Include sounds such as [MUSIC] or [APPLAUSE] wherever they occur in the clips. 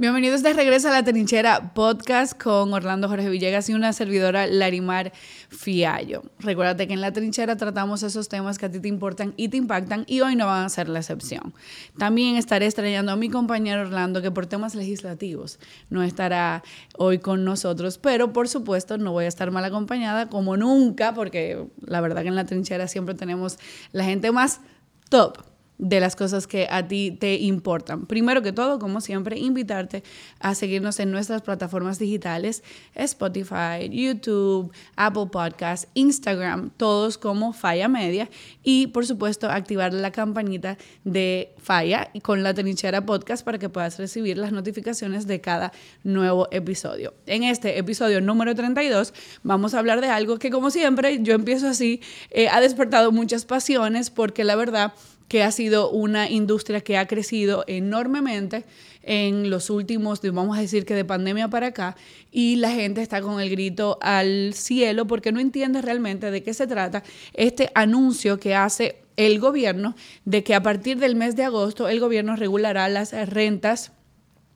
Bienvenidos de regreso a La Trinchera Podcast con Orlando Jorge Villegas y una servidora Larimar Fiallo. Recuérdate que en La Trinchera tratamos esos temas que a ti te importan y te impactan y hoy no van a ser la excepción. También estaré extrañando a mi compañero Orlando que por temas legislativos no estará hoy con nosotros, pero por supuesto no voy a estar mal acompañada como nunca porque la verdad que en La Trinchera siempre tenemos la gente más top de las cosas que a ti te importan. Primero que todo, como siempre, invitarte a seguirnos en nuestras plataformas digitales, Spotify, YouTube, Apple Podcasts, Instagram, todos como Falla Media y por supuesto activar la campanita de Falla con la Trinchera Podcast para que puedas recibir las notificaciones de cada nuevo episodio. En este episodio número 32 vamos a hablar de algo que como siempre yo empiezo así, eh, ha despertado muchas pasiones porque la verdad que ha sido una industria que ha crecido enormemente en los últimos, vamos a decir que de pandemia para acá, y la gente está con el grito al cielo porque no entiende realmente de qué se trata este anuncio que hace el gobierno de que a partir del mes de agosto el gobierno regulará las rentas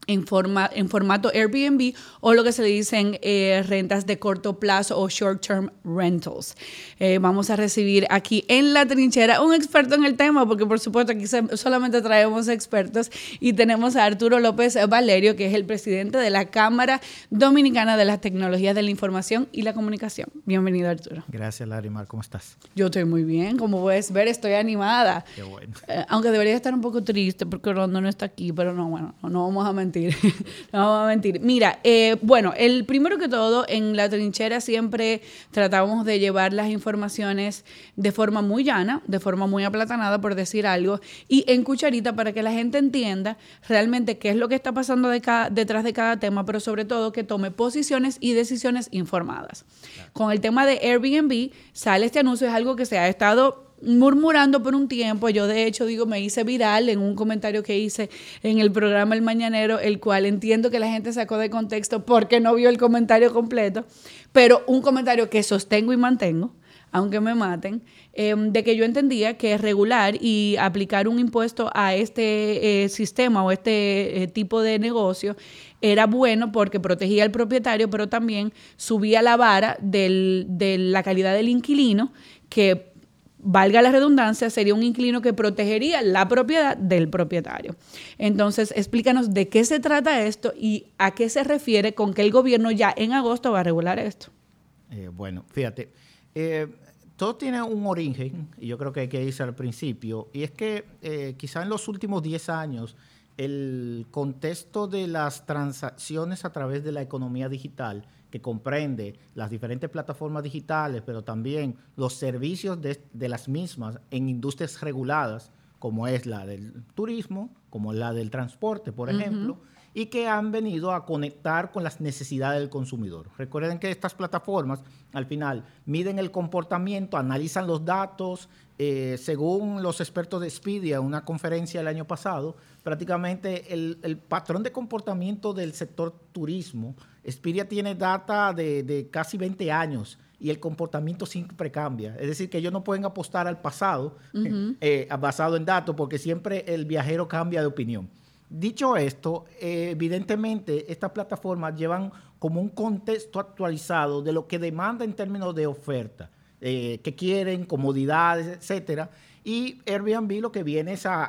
en, forma, en formato Airbnb o lo que se le dicen eh, rentas de corto plazo o short-term rentals. Eh, vamos a recibir aquí en la trinchera un experto en el tema, porque por supuesto aquí solamente traemos expertos y tenemos a Arturo López Valerio, que es el presidente de la Cámara Dominicana de las Tecnologías de la Información y la Comunicación. Bienvenido Arturo. Gracias Larimar, ¿cómo estás? Yo estoy muy bien, como puedes ver estoy animada. Qué bueno. Eh, aunque debería estar un poco triste porque Rondo no está aquí, pero no, bueno, no vamos a mentir [LAUGHS] no vamos a mentir. Mira, eh, bueno, el primero que todo, en la trinchera siempre tratamos de llevar las informaciones de forma muy llana, de forma muy aplatanada, por decir algo, y en cucharita para que la gente entienda realmente qué es lo que está pasando detrás de cada tema, pero sobre todo que tome posiciones y decisiones informadas. Con el tema de Airbnb, sale este anuncio, es algo que se ha estado murmurando por un tiempo. Yo de hecho digo, me hice viral en un comentario que hice en el programa El Mañanero, el cual entiendo que la gente sacó de contexto porque no vio el comentario completo, pero un comentario que sostengo y mantengo aunque me maten, em, de que yo entendía que regular y aplicar un impuesto a este eh, sistema o este eh, tipo de negocio era bueno porque protegía al propietario, pero también subía la vara de la calidad del inquilino, que valga la redundancia, sería un inquilino que protegería la propiedad del propietario. Entonces, explícanos de qué se trata esto y a qué se refiere con que el gobierno ya en agosto va a regular esto. Eh, bueno, fíjate, eh, todo tiene un origen, y yo creo que hay que irse al principio, y es que eh, quizá en los últimos 10 años el contexto de las transacciones a través de la economía digital que comprende las diferentes plataformas digitales, pero también los servicios de, las mismas en industrias reguladas, como es la del turismo, como la del transporte, por ejemplo, y que han venido a conectar con las necesidades del consumidor. Recuerden que estas plataformas al final miden el comportamiento, analizan los datos, eh, según los expertos de Expedia, una conferencia el año pasado, prácticamente el, el patrón de comportamiento del sector turismo Expedia tiene data de, casi 20 años y el comportamiento siempre cambia. Es decir, que ellos no pueden apostar al pasado [LAUGHS] eh, basado en datos porque siempre el viajero cambia de opinión. Dicho esto, eh, evidentemente estas plataformas llevan como un contexto actualizado de lo que demanda en términos de oferta, eh, que quieren, comodidades, etcétera. Y Airbnb lo que viene es a,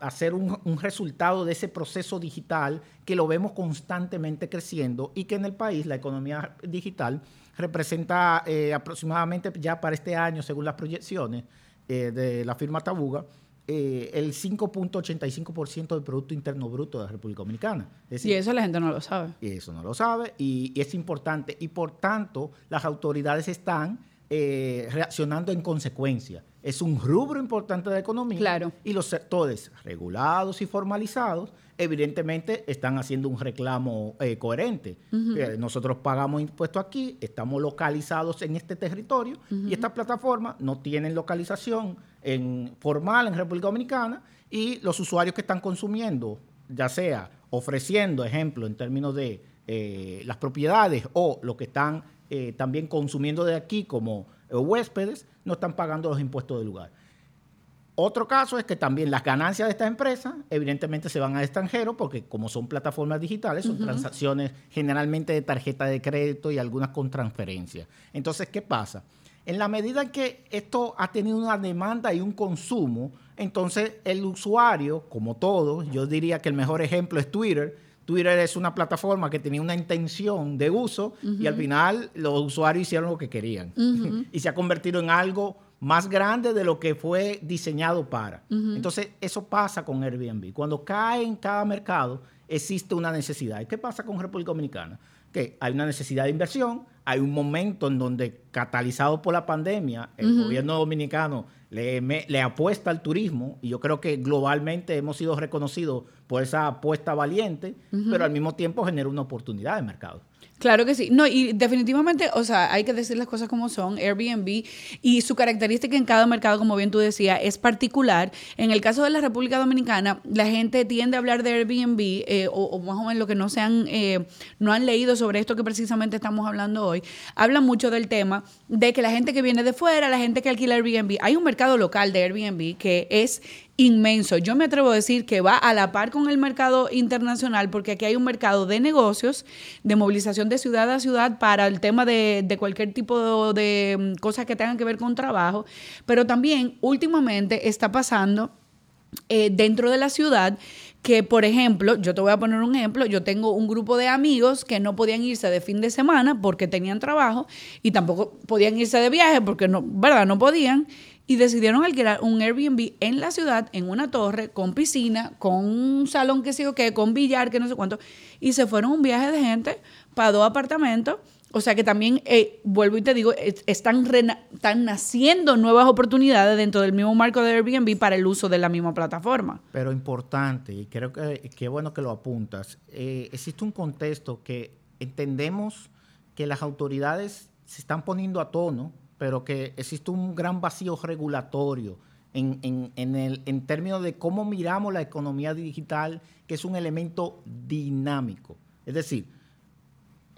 hacer un, resultado de ese proceso digital que lo vemos constantemente creciendo y que en el país la economía digital representa eh, aproximadamente ya para este año, según las proyecciones eh, de la firma Tabuga, eh, el 5.85% del Producto Interno Bruto de la República Dominicana. y eso la gente no lo sabe. Y eso no lo sabe y es importante. Y por tanto, las autoridades están eh, reaccionando en consecuencia. Es un rubro importante de la economía claro. y los sectores regulados y formalizados evidentemente están haciendo un reclamo eh, coherente. Eh, nosotros pagamos impuestos aquí, estamos localizados en este territorio y estas plataformas no tienen localización en, formal en República Dominicana y los usuarios que están consumiendo, ya sea ofreciendo, ejemplo, en términos de las propiedades o lo que están eh, también consumiendo de aquí como eh, huéspedes, no están pagando los impuestos del lugar. Otro caso es que también las ganancias de estas empresas evidentemente se van al extranjero porque como son plataformas digitales, son transacciones generalmente de tarjeta de crédito y algunas con transferencia. Entonces, ¿qué pasa? En la medida en que esto ha tenido una demanda y un consumo, entonces el usuario, como todo, yo diría que el mejor ejemplo es Twitter, Twitter es una plataforma que tenía una intención de uso y al final los usuarios hicieron lo que querían. y se ha convertido en algo más grande de lo que fue diseñado para. Entonces, eso pasa con Airbnb. Cuando cae en cada mercado, existe una necesidad. ¿Y qué pasa con República Dominicana? Que hay una necesidad de inversión, hay un momento en donde, catalizado por la pandemia, el gobierno dominicano le, le, apuesta al turismo y yo creo que globalmente hemos sido reconocidos por esa apuesta valiente, pero al mismo tiempo genera una oportunidad de mercado. Claro que sí. No, y definitivamente, o sea, hay que decir las cosas como son. Airbnb y su característica en cada mercado, como bien tú decías, es particular. En el caso de la República Dominicana, la gente tiende a hablar de Airbnb eh, o, más o menos lo que no se han, eh, no han leído sobre esto que precisamente estamos hablando hoy. Hablan mucho del tema de que la gente que viene de fuera, la gente que alquila Airbnb, hay un mercado local de Airbnb que es inmenso. Yo me atrevo a decir que va a la par con el mercado internacional porque aquí hay un mercado de negocios, de movilización de ciudad a ciudad para el tema de, cualquier tipo de, mm, cosas que tengan que ver con trabajo, pero también últimamente está pasando eh, dentro de la ciudad que, por ejemplo, yo te voy a poner un ejemplo, yo tengo un grupo de amigos que no podían irse de fin de semana porque tenían trabajo y tampoco podían irse de viaje porque no, ¿verdad? No podían y decidieron alquilar un Airbnb en la ciudad, en una torre, con piscina, con un salón que sé yo qué, con billar, que no sé cuánto, y se fueron un viaje de gente para dos apartamentos. O sea que también, eh, vuelvo y te digo, están, están naciendo nuevas oportunidades dentro del mismo marco de Airbnb para el uso de la misma plataforma. Pero importante, y creo que qué bueno que lo apuntas, eh, existe un contexto que entendemos que las autoridades se están poniendo a tono pero que existe un gran vacío regulatorio en, en, el, en términos de cómo miramos la economía digital, que es un elemento dinámico. Es decir,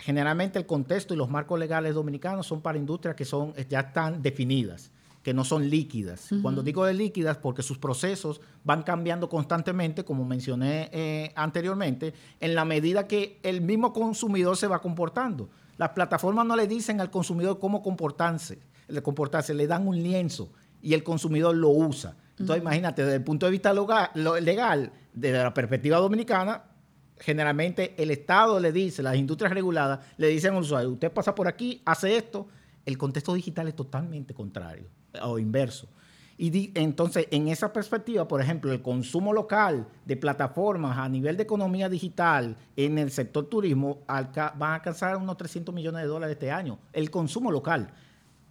generalmente el contexto y los marcos legales dominicanos son para industrias que son, ya están definidas, que no son líquidas. Cuando digo de líquidas, porque sus procesos van cambiando constantemente, como mencioné eh, anteriormente, en la medida que el mismo consumidor se va comportando. Las plataformas no le dicen al consumidor cómo comportarse le comportarse, le dan un lienzo y el consumidor lo usa. Entonces, imagínate, desde el punto de vista legal, desde la perspectiva dominicana, generalmente el Estado le dice, las industrias reguladas le dicen al usuario, usted pasa por aquí, hace esto. El contexto digital es totalmente contrario o inverso. Y entonces, en esa perspectiva, por ejemplo, el consumo local de plataformas a nivel de economía digital en el sector turismo va a alcanzar unos 300 millones de dólares este año. El consumo local.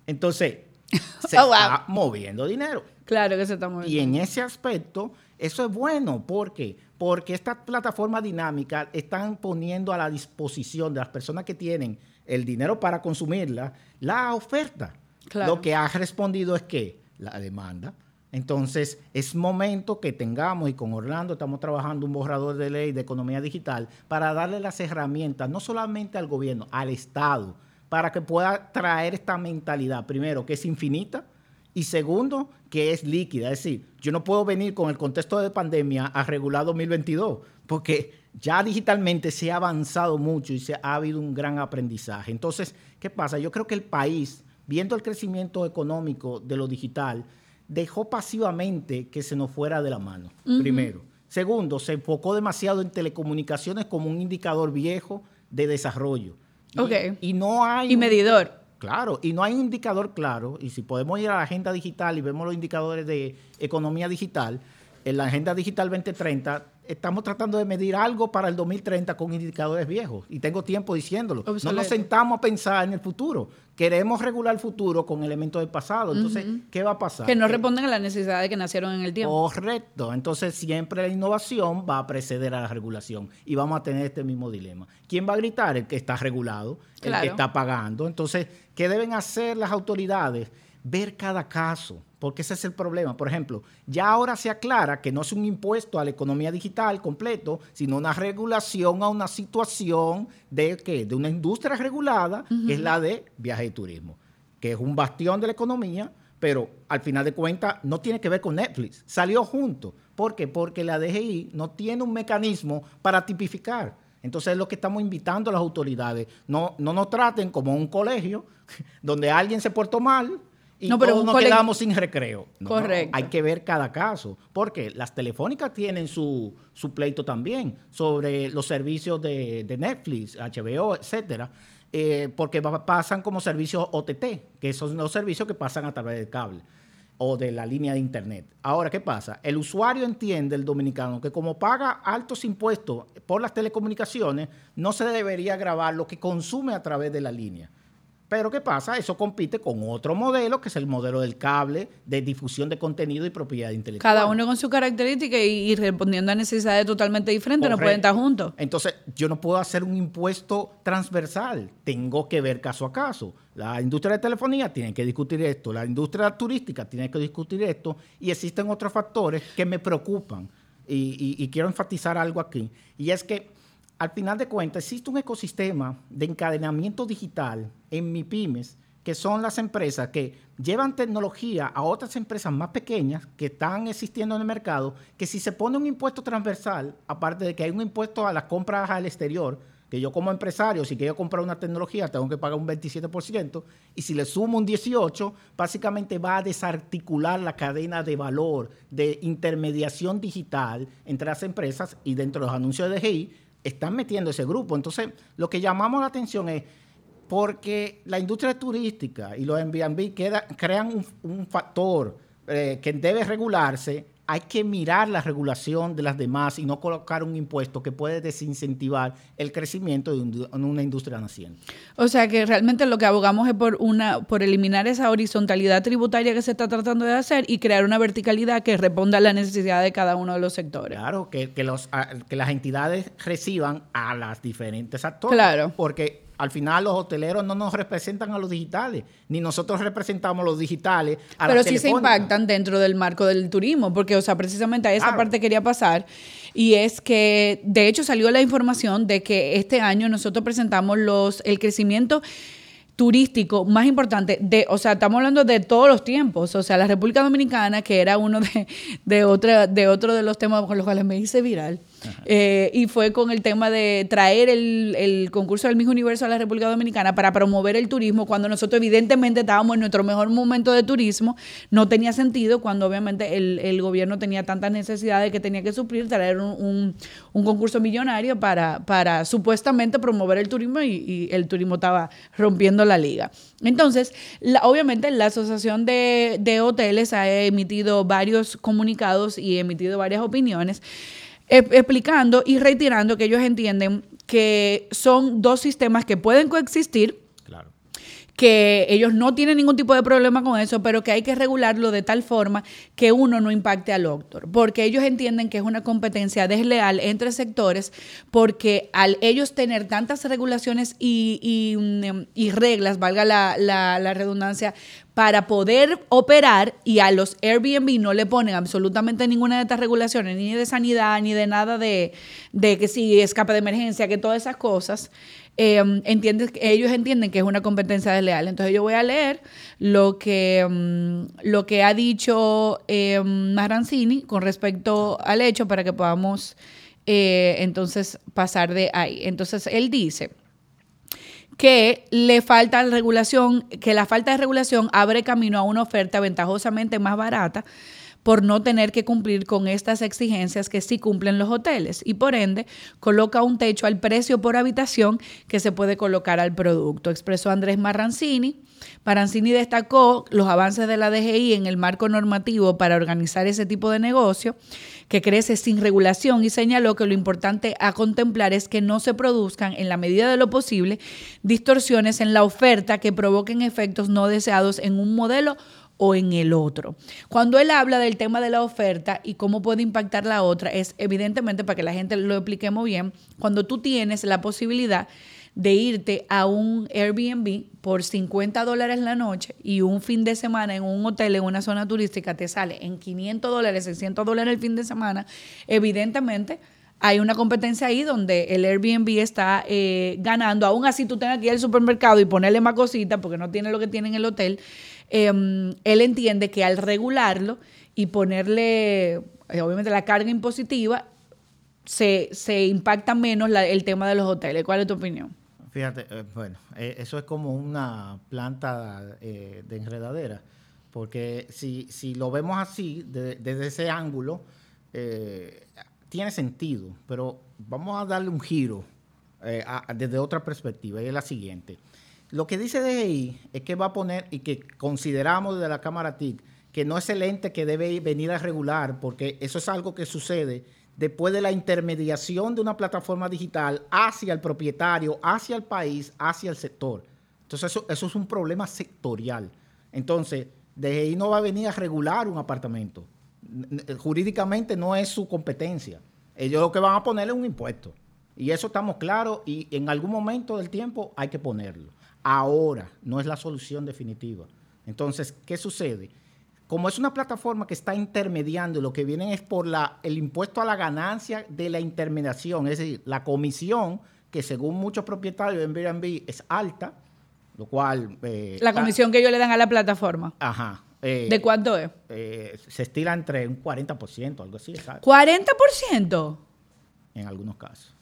Entonces, [LAUGHS] se oh, está moviendo dinero. Claro que se está moviendo. Y en ese aspecto, eso es bueno. ¿Por qué? Porque estas plataformas dinámicas están poniendo a la disposición de las personas que tienen el dinero para consumirla la oferta. Lo que ha respondido es que la demanda. Entonces, es momento que tengamos, y con Orlando estamos trabajando un borrador de ley de economía digital para darle las herramientas, no solamente al gobierno, al Estado, para que pueda traer esta mentalidad, primero, que es infinita, y segundo, que es líquida. Es decir, yo no puedo venir con el contexto de pandemia a regular 2022, porque ya digitalmente se ha avanzado mucho y se ha habido un gran aprendizaje. Entonces, ¿qué pasa? Yo creo que el país, viendo el crecimiento económico de lo digital, dejó pasivamente que se nos fuera de la mano, primero. Segundo, se enfocó demasiado en telecomunicaciones como un indicador viejo de desarrollo. Y, no hay... Y medidor. Claro, y no hay un indicador claro. Y si podemos ir a la agenda digital y vemos los indicadores de economía digital, en la Agenda Digital 2030 estamos tratando de medir algo para el 2030 con indicadores viejos. Y tengo tiempo diciéndolo. No nos sentamos a pensar en el futuro. Queremos regular el futuro con elementos del pasado. Entonces, ¿qué va a pasar? Que no responden a las necesidades que nacieron en el tiempo. Correcto. Entonces, siempre la innovación va a preceder a la regulación. Y vamos a tener este mismo dilema. ¿Quién va a gritar? El que está regulado, el que está pagando. Entonces, ¿qué deben hacer las autoridades? Ver cada caso porque ese es el problema. Por ejemplo, ya ahora se aclara que no es un impuesto a la economía digital completo, sino una regulación a una situación de, ¿qué? de una industria regulada, que es la de viaje y turismo, que es un bastión de la economía, pero al final de cuentas no tiene que ver con Netflix. Salió junto. ¿Por qué? Porque la DGI no tiene un mecanismo para tipificar. Entonces es lo que estamos invitando a las autoridades. No, no nos traten como un colegio [LAUGHS] donde alguien se portó mal y no, pero todos nos quedamos sin recreo. Correcto. hay que ver cada caso. Porque las telefónicas tienen su, pleito también sobre los servicios de, Netflix, HBO, etcétera. Eh, porque pasan como servicios OTT, que son los servicios que pasan a través del cable o de la línea de internet. Ahora, ¿qué pasa? El usuario entiende, el dominicano, que como paga altos impuestos por las telecomunicaciones, no se debería grabar lo que consume a través de la línea. Pero ¿qué pasa? Eso compite con otro modelo, que es el modelo del cable, de difusión de contenido y propiedad intelectual. Cada uno con su característica y, respondiendo a necesidades totalmente diferentes, no pueden estar juntos. Entonces, yo no puedo hacer un impuesto transversal, tengo que ver caso a caso. La industria de telefonía tiene que discutir esto, la industria turística tiene que discutir esto, y existen otros factores que me preocupan. y quiero enfatizar algo aquí, y es que al final de cuentas, existe un ecosistema de encadenamiento digital en MIPIMES, que son las empresas que llevan tecnología a otras empresas más pequeñas que están existiendo en el mercado, que si se pone un impuesto transversal, aparte de que hay un impuesto a las compras al exterior, que yo como empresario, si quiero comprar una tecnología, tengo que pagar un 27%, y si le sumo un 18%, básicamente va a desarticular la cadena de valor de intermediación digital entre las empresas y dentro de los anuncios de DGI, están metiendo ese grupo. Entonces, lo que llamamos la atención es porque la industria turística y los Airbnb crean un, factor eh, que debe regularse, hay que mirar la regulación de las demás y no colocar un impuesto que puede desincentivar el crecimiento de una industria naciente. O sea que realmente lo que abogamos es por una por eliminar esa horizontalidad tributaria que se está tratando de hacer y crear una verticalidad que responda a la necesidad de cada uno de los sectores. Claro, que, que, los, que las entidades reciban a las diferentes actores. Claro. Porque al final los hoteleros no nos representan a los digitales, ni nosotros representamos a los digitales a Pero sí se impactan dentro del marco del turismo, porque, o sea, precisamente a esa parte quería pasar. Y es que, de hecho, salió la información de que este año nosotros presentamos los el crecimiento turístico más importante de, o sea, estamos hablando de todos los tiempos, o sea, la República Dominicana, que era uno de, de, otra, de otro de los temas con los cuales me hice viral, eh, y fue con el tema de traer el, concurso del Miss Universo a la República Dominicana para promover el turismo, cuando nosotros evidentemente estábamos en nuestro mejor momento de turismo, no tenía sentido cuando obviamente el, gobierno tenía tantas necesidades que tenía que suplir, traer un, concurso millonario para, para supuestamente promover el turismo y, el turismo estaba rompiendo la liga. Entonces, obviamente la Asociación de, de Hoteles ha emitido varios comunicados y emitido varias opiniones explicando y reiterando que ellos entienden que son dos sistemas que pueden coexistir. Que ellos no tienen ningún tipo de problema con eso, pero que hay que regularlo de tal forma que uno no impacte al otro. Porque ellos entienden que es una competencia desleal entre sectores, porque al ellos tener tantas regulaciones y, reglas, valga la, la redundancia, para poder operar y a los Airbnb no le ponen absolutamente ninguna de estas regulaciones, ni de sanidad, ni de nada de, que si escape de emergencia, que todas esas cosas, eh, ellos entienden que es una competencia desleal. Entonces yo voy a leer lo que, em, lo que ha dicho eh, Marancini con respecto al hecho para que podamos eh, entonces pasar de ahí. Entonces él dice que le falta regulación, que la falta de regulación abre camino a una oferta ventajosamente más barata por no tener que cumplir con estas exigencias que sí cumplen los hoteles y por ende coloca un techo al precio por habitación que se puede colocar al producto, expresó Andrés Marrancini. Marrancini destacó los avances de la DGI en el marco normativo para organizar ese tipo de negocio que crece sin regulación y señaló que lo importante a contemplar es que no se produzcan en la medida de lo posible distorsiones en la oferta que provoquen efectos no deseados en un modelo o en el otro. Cuando él habla del tema de la oferta y cómo puede impactar la otra, es evidentemente para que la gente lo expliquemos bien, cuando tú tienes la posibilidad de irte a un Airbnb por 50 dólares la noche y un fin de semana en un hotel en una zona turística te sale en 500 dólares, 600 dólares el fin de semana, evidentemente hay una competencia ahí donde el Airbnb está eh, ganando. Aún así tú tengas que ir al supermercado y ponerle más cositas porque no tiene lo que tiene en el hotel. Em, él entiende que al regularlo y ponerle, eh, obviamente, la carga impositiva, se, se impacta menos la- el tema de los hoteles. ¿Cuál es tu opinión? Fíjate, eh, bueno, eh, eso es como una planta de enredadera, porque si, si lo vemos así, de- desde ese ángulo, tiene sentido, pero vamos a darle un giro desde otra perspectiva, y es la siguiente. Lo que dice DGI es que va a poner, y que consideramos desde la Cámara TIC, que no es el ente que debe venir a regular, porque eso es algo que sucede después de la intermediación de una plataforma digital hacia el propietario, hacia el país, hacia el sector. Entonces eso, es un problema sectorial. Entonces, DGI no va a venir a regular un apartamento. Jurídicamente no es su competencia. Ellos lo que van a ponerle es un impuesto. Y eso estamos claros y en algún momento del tiempo hay que ponerlo. Ahora no es la solución definitiva. Entonces, ¿qué sucede? Como es una plataforma que está intermediando, lo que vienen es por la, el impuesto a la ganancia de la intermediación, es decir, la comisión que según muchos propietarios en Airbnb es alta, lo cual... eh, La está- comisión que ellos le dan a la plataforma. Ajá. eh, ¿De cuánto es? eh, se estila entre un 40%, algo así, ¿sabes? ¿40%? En algunos casos.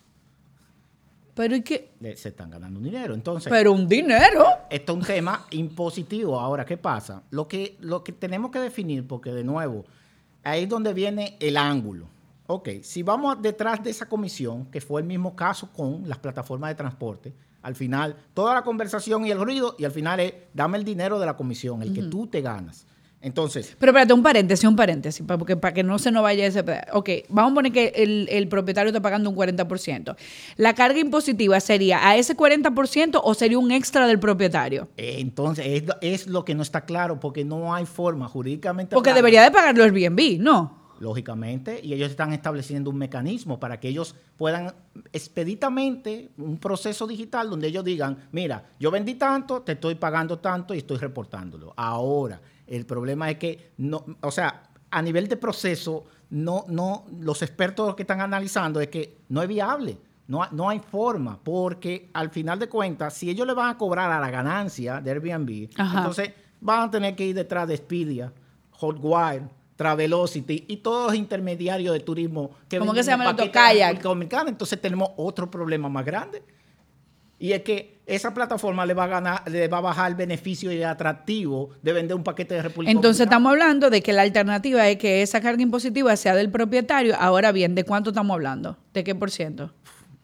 Pero ¿y qué? Se están ganando un dinero. Entonces, Pero un dinero. esto es un tema impositivo. Ahora, ¿qué pasa? Lo que, lo que tenemos que definir, porque de nuevo, ahí es donde viene el ángulo. Ok, si vamos detrás de esa comisión, que fue el mismo caso con las plataformas de transporte, al final, toda la conversación y el ruido, y al final es, dame el dinero de la comisión, el que tú te ganas. Entonces, Pero espérate, un paréntesis, un paréntesis, para, porque, para que no se nos vaya ese. Ok, vamos a poner que el, el propietario está pagando un 40%. ¿La carga impositiva sería a ese 40% o sería un extra del propietario? entonces es, es lo que no está claro, porque no hay forma jurídicamente. Porque hablando. debería de pagarlo Airbnb, ¿no? lógicamente, y ellos están estableciendo un mecanismo para que ellos puedan expeditamente un proceso digital donde ellos digan, mira, yo vendí tanto, te estoy pagando tanto y estoy reportándolo. Ahora, el problema es que no, o sea, a nivel de proceso, no, no, los expertos que están analizando es que no es viable. No, no hay forma, porque al final de cuentas, si ellos le van a cobrar a la ganancia de Airbnb, Ajá. entonces van a tener que ir detrás de Expedia, Hotwire, Travelocity y todos los intermediarios de turismo que ¿Cómo que se llama el. Entonces tenemos otro problema más grande. Y es que esa plataforma le va a ganar, le va a bajar el beneficio y el atractivo de vender un paquete de República Entonces Dominicana. estamos hablando de que la alternativa es que esa carga impositiva sea del propietario. Ahora bien, ¿de cuánto estamos hablando? ¿De qué por ciento?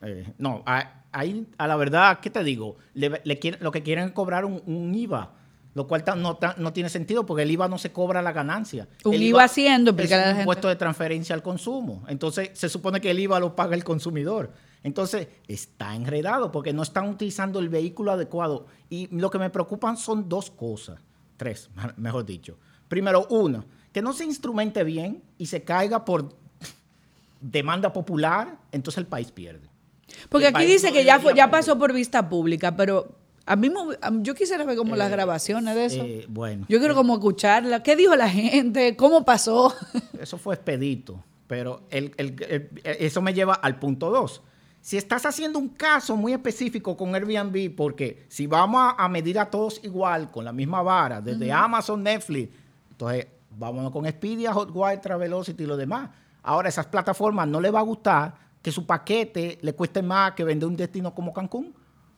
Eh, no, a- ahí a la verdad, ¿qué te digo? Le, le quieren- lo que quieren es cobrar un, un IVA, lo cual no, no tiene sentido porque el IVA no se cobra la ganancia. Un El IVA haciendo, es un impuesto de transferencia al consumo. Entonces, se supone que el IVA lo paga el consumidor. Entonces, está enredado porque no están utilizando el vehículo adecuado. Y lo que me preocupan son dos cosas, tres, mejor dicho. Primero, una, que no se instrumente bien y se caiga por [LAUGHS] demanda popular, entonces el país pierde. Porque El aquí dice no que ya, fue, ya pasó por vista pública, pero a mí yo quisiera ver como las grabaciones de eso. Eh, bueno, yo quiero como escucharla. ¿Qué dijo la gente? ¿Cómo pasó? [LAUGHS] eso fue expedito, pero el- el- eso me lleva al punto dos. Si estás haciendo un caso muy específico con Airbnb, porque si vamos a, a medir a todos igual, con la misma vara, desde Amazon, Netflix, entonces vámonos con Expedia, Hotwire, Travelocity y lo demás. Ahora, esas plataformas no les va a gustar que su paquete le cueste más que vender un destino como Cancún.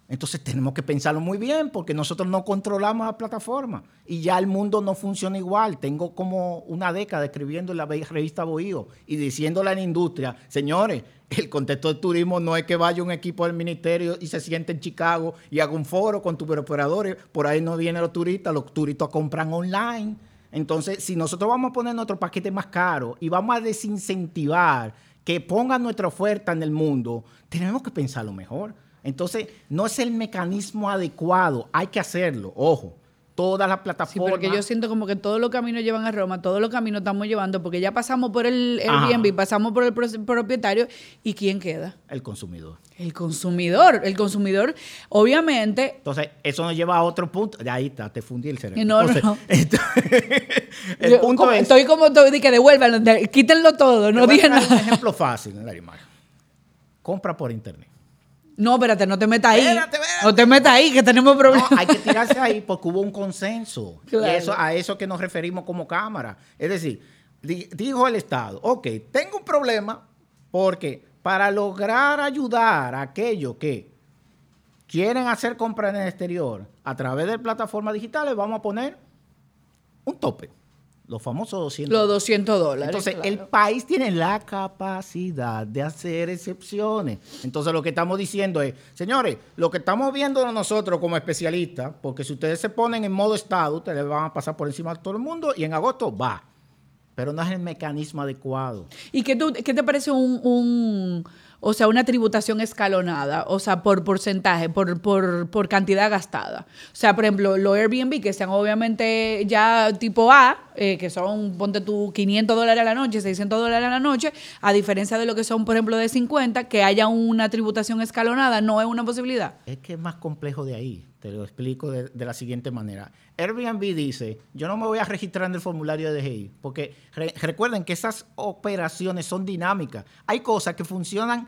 Entonces tenemos que pensarlo muy bien porque nosotros no controlamos la plataforma y ya el mundo no funciona igual. Tengo como una década escribiendo en la revista Bohío y diciéndole a la industria, señores, el contexto del turismo no es que vaya un equipo del ministerio y se siente en Chicago y haga un foro con tus operadores, por ahí no vienen los turistas, los turistas compran online. Entonces, si nosotros vamos a poner nuestro paquete más caro y vamos a desincentivar que pongan nuestra oferta en el mundo, tenemos que pensarlo mejor. Entonces, no es el mecanismo adecuado, hay que hacerlo, ojo. Todas las Sí, plataformas. porque yo siento como que todos los caminos llevan a Roma, todos los caminos estamos llevando, porque ya pasamos por el. Airbnb, pasamos por el pro- propietario, ¿y quién queda? El consumidor. El consumidor. El consumidor, obviamente, Entonces, eso nos lleva a otro punto. De ahí está, te fundí el cerebro. No, Entonces, no. [LAUGHS] el yo punto como- es. estoy como de que devuélvanlo, de- quítenlo todo, no digan traer Un nada. ejemplo fácil. Compra por internet. No, espérate, no te metas ahí. Espérate, espérate. No te metas ahí, que tenemos problemas. hay que tirarse ahí porque hubo un consenso. Y eso, a eso que nos referimos como Cámara. Es decir, dijo el Estado, ok, tengo un problema porque para lograr ayudar a aquellos que quieren hacer compras en el exterior a través de plataformas digitales, vamos a poner un tope. Los famosos 200 Los 200 dólares. Entonces, el país tiene la capacidad de hacer excepciones. Entonces, lo que estamos diciendo es, señores, lo que estamos viendo nosotros como especialistas, porque si ustedes se ponen en modo Estado, ustedes van a pasar por encima de todo el mundo y en agosto va. Pero no es el mecanismo adecuado. ¿Y qué, qué te parece un o sea, una tributación escalonada, o sea, por porcentaje, por, por, por cantidad gastada. O sea, por ejemplo, los Airbnb que sean obviamente ya tipo A, eh, que son, ponte tú, 500 dólares a la noche, 600 dólares a la noche, a diferencia de lo que son, por ejemplo, de 50, que haya una tributación escalonada, no es una posibilidad. Es que es más complejo de ahí. Te lo explico de, la siguiente manera. Airbnb dice, yo no me voy a registrar en el formulario de DGI, porque recuerden que esas operaciones son dinámicas. Hay cosas que funcionan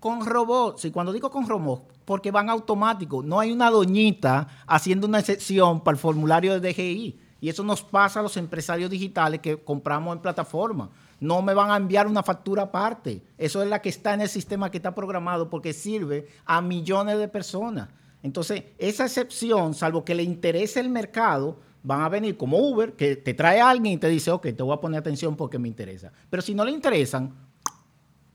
con robots. Y cuando digo con robots, porque van automáticos. No hay una doñita haciendo una excepción para el formulario de DGI. Y eso nos pasa a los empresarios digitales que compramos en plataforma. No me van a enviar una factura aparte. Eso es la que está en el sistema que está programado porque sirve a millones de personas. Entonces, esa excepción, salvo que le interese el mercado, van a venir como Uber, que te trae a alguien y te dice, ok, te voy a poner atención porque me interesa. Pero si no le interesan,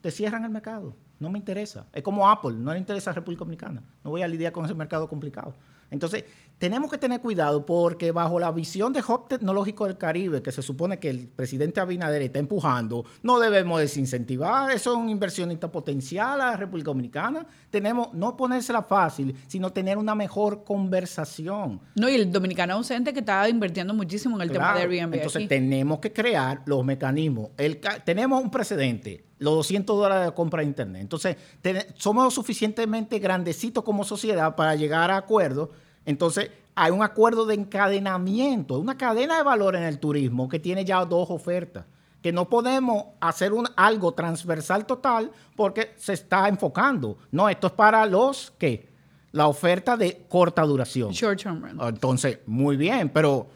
te cierran el mercado. No me interesa. Es como Apple, no le interesa a República Dominicana. No voy a lidiar con ese mercado complicado. Entonces, tenemos que tener cuidado porque bajo la visión de Hub Tecnológico del Caribe, que se supone que el presidente Abinader está empujando, no debemos desincentivar, eso es un inversionista potencial a la República Dominicana. Tenemos no ponérsela fácil, sino tener una mejor conversación. No, y el dominicano ausente que está invirtiendo muchísimo en el tema de Airbnb. Entonces, tenemos que crear los mecanismos. tenemos un precedente los 200 dólares de compra de Internet. Entonces, somos suficientemente grandecitos como sociedad para llegar a acuerdos entonces, hay un acuerdo de encadenamiento, una cadena de valor en el turismo que tiene ya dos ofertas, que no podemos hacer un, algo transversal total porque se está enfocando. No, esto es para los que la oferta de corta duración. Short term rental. Entonces, muy bien, pero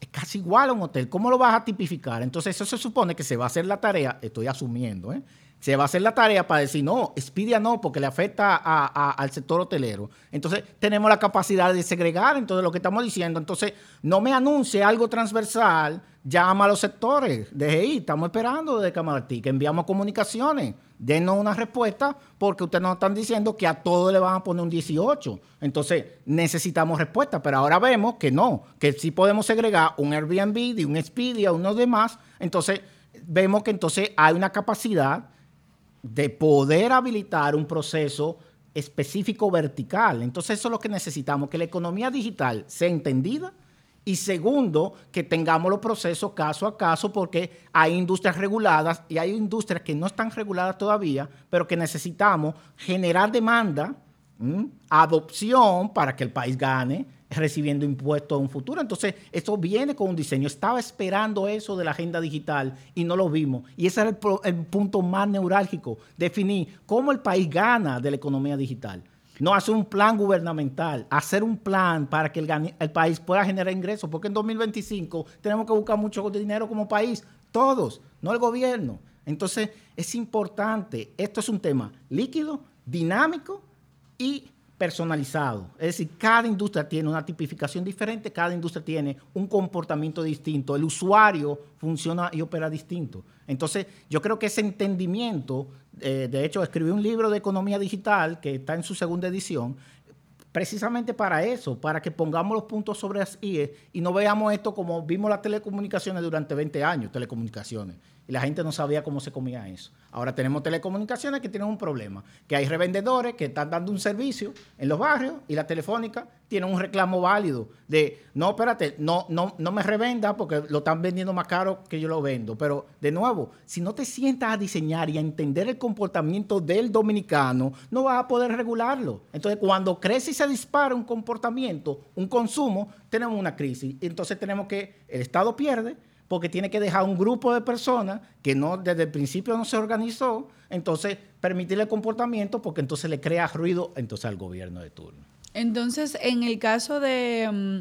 es casi igual a un hotel. ¿Cómo lo vas a tipificar? Entonces, eso se supone que se va a hacer la tarea, estoy asumiendo, ¿eh? Se va a hacer la tarea para decir, no, Expedia no, porque le afecta al sector hotelero. Entonces, tenemos la capacidad de segregar, entonces, lo que estamos diciendo. Entonces, no me anuncie algo transversal, llama a los sectores, DGI, estamos esperando de Camaratí, que enviamos comunicaciones, denos una respuesta, porque ustedes nos están diciendo que a todos le van a poner un 18. Entonces, necesitamos respuesta, pero ahora vemos que no, que sí podemos segregar un Airbnb de un Expedia, unos demás. Entonces, vemos que entonces hay una capacidad de poder habilitar un proceso específico vertical. Entonces eso es lo que necesitamos, que la economía digital sea entendida y segundo, que tengamos los procesos caso a caso porque hay industrias reguladas y hay industrias que no están reguladas todavía, pero que necesitamos generar demanda, adopción para que el país gane recibiendo impuestos en un futuro. Entonces, eso viene con un diseño. Estaba esperando eso de la agenda digital y no lo vimos. Y ese era el, punto más neurálgico, definir cómo el país gana de la economía digital. No hacer un plan gubernamental, hacer un plan para que el, el país pueda generar ingresos, porque en 2025 tenemos que buscar mucho dinero como país, todos, no el gobierno. Entonces, es importante, esto es un tema líquido, dinámico y personalizado. Es decir, cada industria tiene una tipificación diferente, cada industria tiene un comportamiento distinto, el usuario funciona y opera distinto. Entonces, yo creo que ese entendimiento, eh, de hecho, escribí un libro de economía digital que está en su segunda edición, precisamente para eso, para que pongamos los puntos sobre las IE y no veamos esto como vimos las telecomunicaciones durante 20 años, telecomunicaciones y la gente no sabía cómo se comía eso. Ahora tenemos telecomunicaciones que tienen un problema, que hay revendedores que están dando un servicio en los barrios y la telefónica tiene un reclamo válido de, no, espérate, no, no, no me revenda porque lo están vendiendo más caro que yo lo vendo. Pero de nuevo, si no te sientas a diseñar y a entender el comportamiento del dominicano, no vas a poder regularlo. Entonces, cuando crece y se dispara un comportamiento, un consumo, tenemos una crisis. Entonces tenemos que, el Estado pierde, porque tiene que dejar un grupo de personas que no desde el principio no se organizó, entonces permitirle el comportamiento porque entonces le crea ruido entonces al gobierno de turno. Entonces, en el caso de, mm,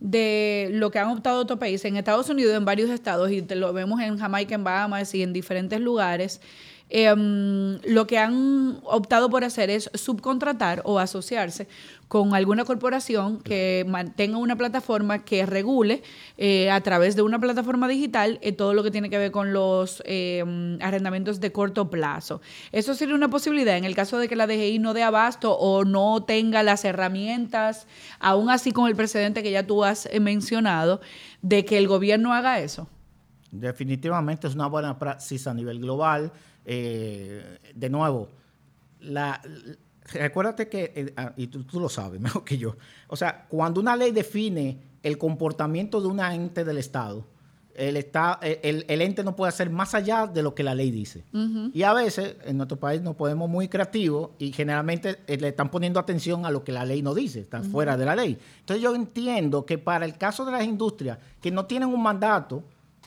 de lo que han optado otros países, en Estados Unidos, en varios estados, y te lo vemos en Jamaica, en Bahamas y en diferentes lugares, Em, lo que han optado por hacer es subcontratar o asociarse con alguna corporación que mantenga una plataforma que regule eh, a través de una plataforma digital eh, todo lo que tiene que ver con los em, arrendamientos de corto plazo. Eso sería una posibilidad en el caso de que la DGI no dé abasto o no tenga las herramientas, aún así con el precedente que ya tú has eh, mencionado, de que el gobierno haga eso. Definitivamente es una buena praxis a nivel global eh, de nuevo, la, recuérdate que, eh, ah, y tú, lo sabes [LAUGHS] mejor que yo, o sea, cuando una ley define el comportamiento de un ente del Estado, el, el, ente no puede hacer más allá de lo que la ley dice. Y a veces en nuestro país nos podemos muy creativos y generalmente eh, le están poniendo atención a lo que la ley no dice, están fuera de la ley. Entonces yo entiendo que para el caso de las industrias que no tienen un mandato,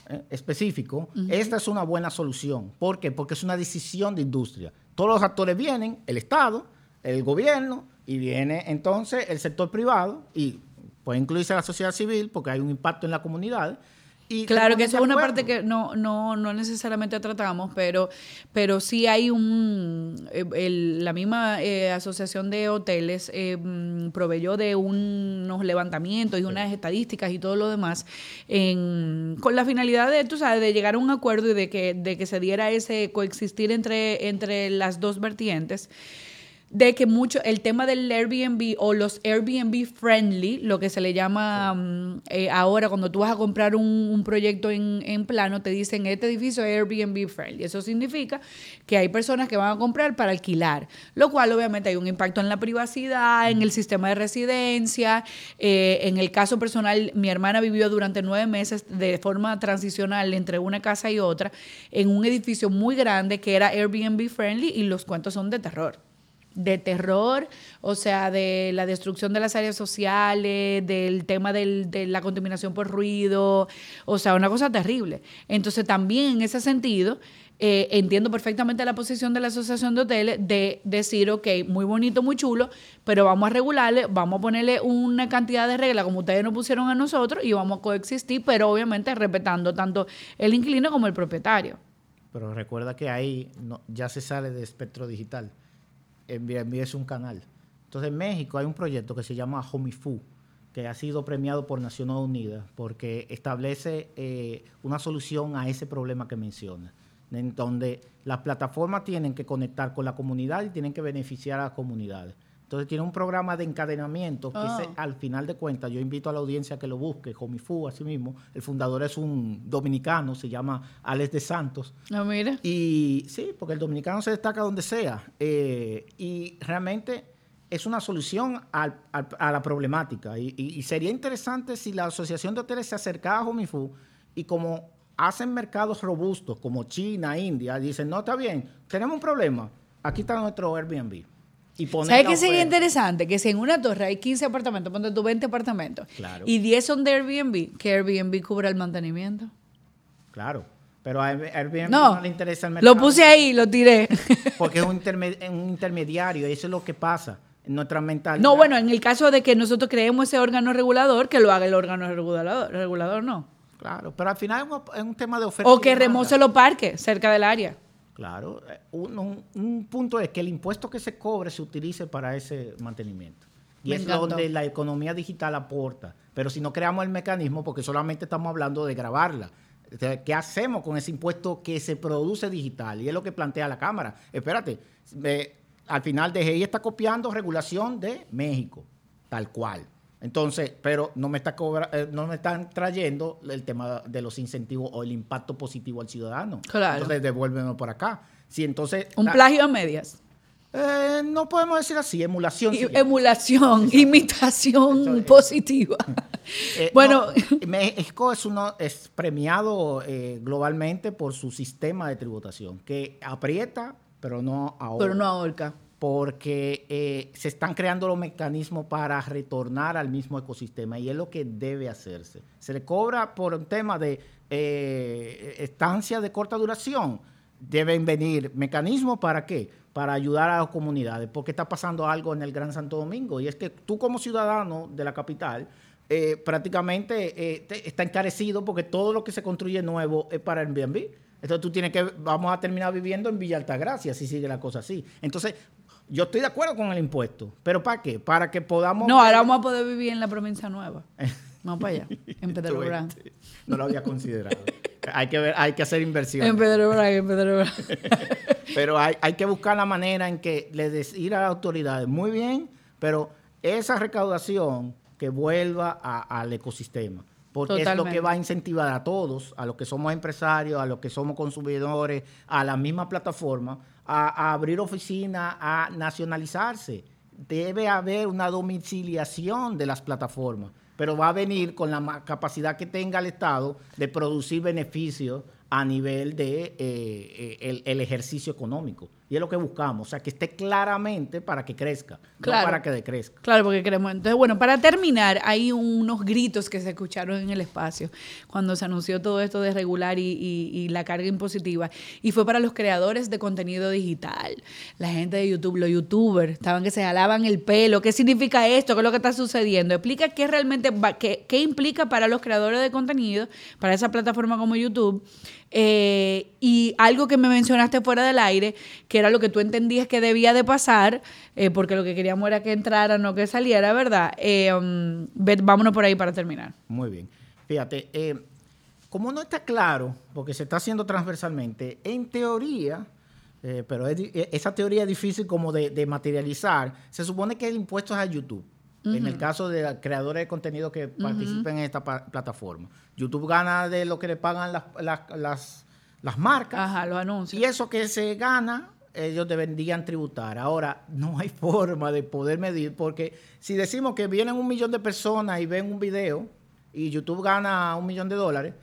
eh, específico, esta es una buena solución. ¿Por qué? Porque es una decisión de industria. Todos los actores vienen, el Estado, el gobierno, y viene entonces el sector privado, y puede incluirse la sociedad civil, porque hay un impacto en la comunidad, claro que esa es una parte que no, no, no necesariamente tratamos, pero, pero sí hay un, eh, la misma eh, asociación de hoteles eh, mm, proveyó de unos levantamientos y unas estadísticas y todo lo demás con la finalidad de, tú sabes, de llegar a un acuerdo y de que, de que se diera ese coexistir entre, entre las dos vertientes de que mucho el tema del Airbnb o los Airbnb friendly, lo que se le llama mm, eh, ahora cuando tú vas a comprar un, proyecto en, en, plano, te dicen este edificio es Airbnb friendly. Eso significa que hay personas que van a comprar para alquilar, lo cual obviamente hay un impacto en la privacidad, en el sistema de residencia. Eh, en el caso personal, mi hermana vivió durante nueve meses de forma transicional entre una casa y otra en un edificio muy grande que era Airbnb friendly y los cuentos son de terror de terror, o sea, de la destrucción de las áreas sociales, del tema de la contaminación por ruido, o sea, una cosa terrible. Entonces, también en ese sentido, eh, entiendo perfectamente la posición de la Asociación de Hoteles de decir, ok, muy bonito, muy chulo, pero vamos a regularle, vamos a ponerle una cantidad de reglas como ustedes nos pusieron a nosotros y vamos a coexistir, pero obviamente respetando tanto el inquilino como el propietario. Pero recuerda que ahí ya se sale de espectro digital. Airbnb es un canal. Entonces en México hay un proyecto que se llama HomiFu, que ha sido premiado por Naciones Unidas porque establece eh, una solución a ese problema que menciona, en donde las plataformas tienen que conectar con la comunidad y tienen que beneficiar a las comunidades. Entonces tiene un programa de encadenamiento que ah. al final de cuentas, yo invito a la audiencia que lo busque, Homifu, así mismo. El fundador es un dominicano, se llama Alex de Santos. No, mira. Y sí, porque el dominicano se destaca donde sea. Eh, y realmente es una solución a la problemática. Y, sería interesante si la Asociación de Hoteles se acercara a Homifu y como hacen mercados robustos como China, India, dicen, no, está bien, tenemos un problema, aquí está nuestro Airbnb ¿Sabes qué sería interesante? Que si en una torre hay 15 apartamentos, ponte tú 20 apartamentos, y 10 son de Airbnb, que Airbnb cubra el mantenimiento. Claro. Pero a Airbnb no, le interesa el mercado. Lo puse ahí, lo tiré. [LAUGHS] Porque es un, intermediario, y eso es lo que pasa en nuestra mentalidad. No, bueno, en el caso de que nosotros creemos ese órgano regulador, que lo haga el órgano regulador, regulador no. Claro, pero al final es un, tema de oferta. O que remoce los parques cerca del área. Claro, eh, un, punto es que el impuesto que se cobre se utilice para ese mantenimiento. Y es donde la economía digital aporta. Pero si no creamos el mecanismo, porque solamente estamos hablando de grabarla, ¿qué hacemos con ese impuesto que se produce digital? Y es lo que plantea la Cámara. Espérate, al final DGI está copiando regulación de México, tal cual. Entonces, pero no me, está eh, no me están trayendo el tema de los incentivos o el impacto positivo al ciudadano. Claro. Entonces, devuélvemelo por acá. Si entonces... Un plagio a medias. Eh, no podemos decir así, emulación. emulación, imitación positiva. [LAUGHS] Eh, bueno, México es uno es premiado globalmente por su sistema de tributación que aprieta, pero no ahorca. Pero no ahorca porque eh, se están creando los mecanismos para retornar al mismo ecosistema y es lo que debe hacerse. Se le cobra por un tema de eh, estancia de corta duración. deben venir mecanismos para qué? Para ayudar a las comunidades, porque está pasando algo en el Gran Santo Domingo y es que tú como ciudadano de la capital eh, prácticamente eh, está encarecido porque todo lo que se construye nuevo es para Airbnb. Entonces tú tienes que, vamos a terminar viviendo en Villa Altagracia si sigue la cosa así. Entonces, yo estoy de acuerdo con el impuesto, pero ¿para qué? Para que podamos... No, ahora vamos a poder vivir en la provincia nueva. [LAUGHS] Vamos para allá, en Pedro Brán. No lo había considerado. hay, que ver, hay que hacer inversión. En Pedro Brán, en Pedro Brán. [LAUGHS] pero hay, hay, que buscar la manera en que le decir a las autoridades, muy bien, pero esa recaudación que vuelva al ecosistema. Porque es lo que va a incentivar a todos, a los que somos empresarios, a los que somos consumidores, a la misma plataforma, a, abrir oficinas, a nacionalizarse. Debe haber una domiciliación de las plataformas, pero va a venir con la capacidad que tenga el Estado de producir beneficios a nivel de eh, eh, el, ejercicio económico. Y es lo que buscamos, o sea, que esté claramente para que crezca, no para que decrezca. Claro, porque queremos. Entonces, bueno, para terminar, hay unos gritos que se escucharon en el espacio cuando se anunció todo esto de regular y, la carga impositiva. Y fue para los creadores de contenido digital. La gente de YouTube, los youtubers, estaban que se jalaban el pelo. ¿Qué significa esto? ¿Qué es lo que está sucediendo? Explica qué realmente, qué, qué implica para los creadores de contenido, para esa plataforma como YouTube eh, y algo que me mencionaste fuera del aire, que era lo que tú entendías que debía de pasar, eh, porque lo que queríamos era que entrara, no que saliera, ¿verdad? Eh, um, vámonos por ahí para terminar. Muy bien. Fíjate, como no está claro, porque se está haciendo transversalmente, en teoría, pero esa teoría es difícil como de, materializar, se supone que el impuesto es a YouTube. En el caso de creadores de contenido que participen en esta plataforma. YouTube gana de lo que le pagan las, las, marcas. Ajá, los anuncios. Y eso que se gana, ellos deberían tributar. Ahora, no hay [LAUGHS] forma de poder medir, porque si decimos que vienen un millón de personas y ven un video y YouTube gana un millón de dólares,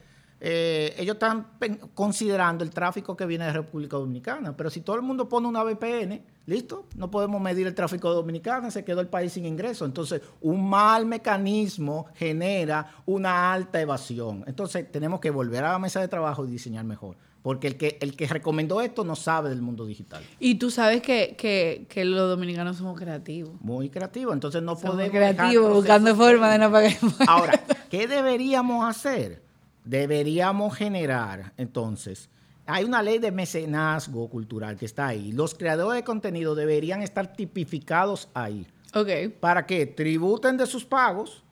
eh, ellos están considerando el tráfico que viene de República Dominicana. Pero si todo el mundo pone una VPN, listo, no podemos medir el tráfico dominicano, se quedó el país sin ingresos. Entonces, un mal mecanismo genera una alta evasión. Entonces, tenemos que volver a la mesa de trabajo y diseñar mejor. Porque el que, el que recomendó esto no sabe del mundo digital. Y tú sabes que, que, los dominicanos somos creativos. Muy creativos, entonces no somos podemos... creativos, buscando formas de no pagar. Ahora, ¿qué deberíamos hacer? deberíamos generar, entonces, hay una ley de mecenazgo cultural que está ahí. Los creadores de contenido deberían estar tipificados ahí. Ok. Para que tributen de sus pagos,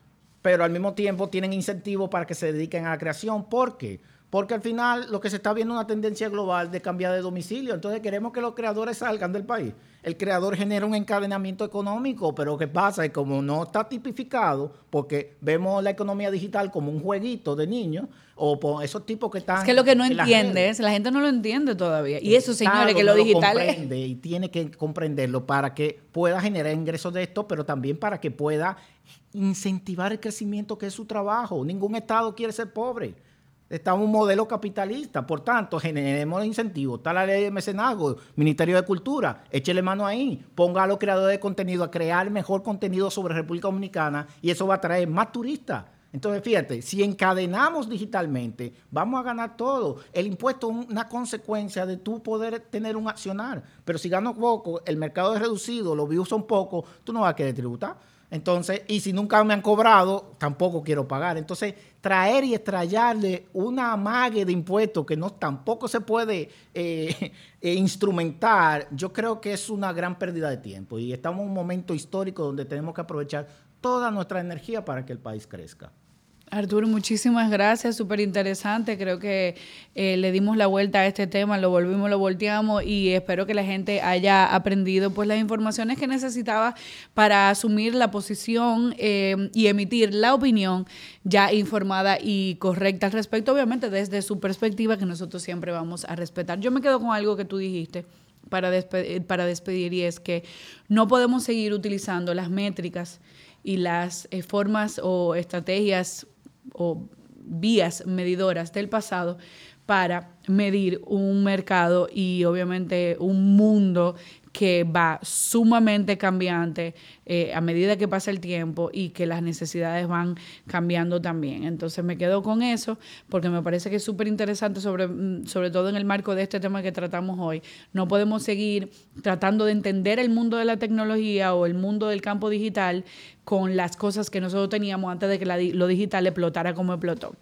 pero al mismo tiempo tienen incentivo para que se dediquen a la creación. ¿Por qué? Porque al final lo que se está viendo es una tendencia global de cambiar de domicilio. Entonces queremos que los creadores salgan del país. El creador genera un encadenamiento económico, pero ¿qué pasa? Es como no está tipificado, porque vemos la economía digital como un jueguito de niños, o por esos tipos que están... Es que lo que no entiendes, la gente no lo entiende todavía. Y eso, señores, que lo digital... Lo comprende y tiene que comprenderlo para que pueda generar ingresos de esto, pero también para que pueda incentivar el crecimiento que es su trabajo. Ningún Estado quiere ser pobre. En un modelo capitalista, por tanto, generemos incentivos. Está la ley de mecenazgo, Ministerio de Cultura, échele mano ahí, ponga a los creadores de contenido a crear mejor contenido sobre República Dominicana y eso va a traer más turistas. Entonces, fíjate, si encadenamos digitalmente, vamos a ganar todo. El impuesto es una consecuencia de tú poder tener un accionar. Pero si gano poco, el mercado es reducido, los views son pocos, tú no vas a querer tributar. Entonces, y si nunca me han cobrado, tampoco quiero pagar. Entonces, traer y extraerle una amague de impuestos que no tampoco se puede eh, [LAUGHS] eh, instrumentar, yo creo que es una gran pérdida de tiempo. Y estamos en un momento histórico donde tenemos que aprovechar toda nuestra energía para que el país crezca. Arturo, muchísimas gracias, súper interesante. Creo que eh, le dimos la vuelta a este tema, lo volvimos, lo volteamos y espero que la gente haya aprendido pues las informaciones que necesitaba para asumir la posición eh, y emitir la opinión ya informada y correcta al respecto, obviamente desde su perspectiva que nosotros siempre vamos a respetar. Yo me quedo con algo que tú dijiste para, para despedir y es que no podemos seguir utilizando las métricas y las eh, formas o estrategias o vías medidoras del pasado para medir un mercado y obviamente un mundo que va sumamente cambiante eh, a medida que pasa el tiempo y que las necesidades van cambiando también. Entonces me quedo con eso porque me parece que es súper interesante, sobre, mm, sobre todo en el marco de este tema que tratamos hoy. No podemos seguir tratando de entender el mundo de la tecnología o el mundo del campo digital con las cosas que nosotros teníamos antes de que lo digital explotara como explotó.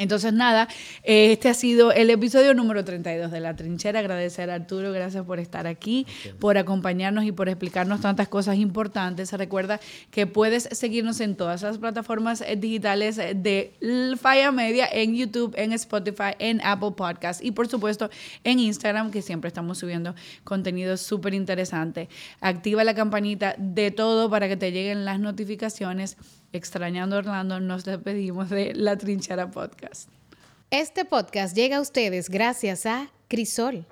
Entonces, nada, este ha sido el episodio número 32 de La Trinchera. Agradecer a Arturo, gracias por estar aquí, por acompañarnos y por explicarnos tantas cosas importantes. Recuerda que puedes seguirnos en todas las plataformas eh, digitales de Falla Media, en YouTube, en Spotify, en Apple Podcasts y por supuesto en Instagram, que siempre estamos subiendo contenido súper interesante. Activa la campanita de todo para que te lleguen las notificaciones Extrañando Orlando, nos despedimos de La Trinchera Podcast. Este podcast llega a ustedes gracias a Crisol.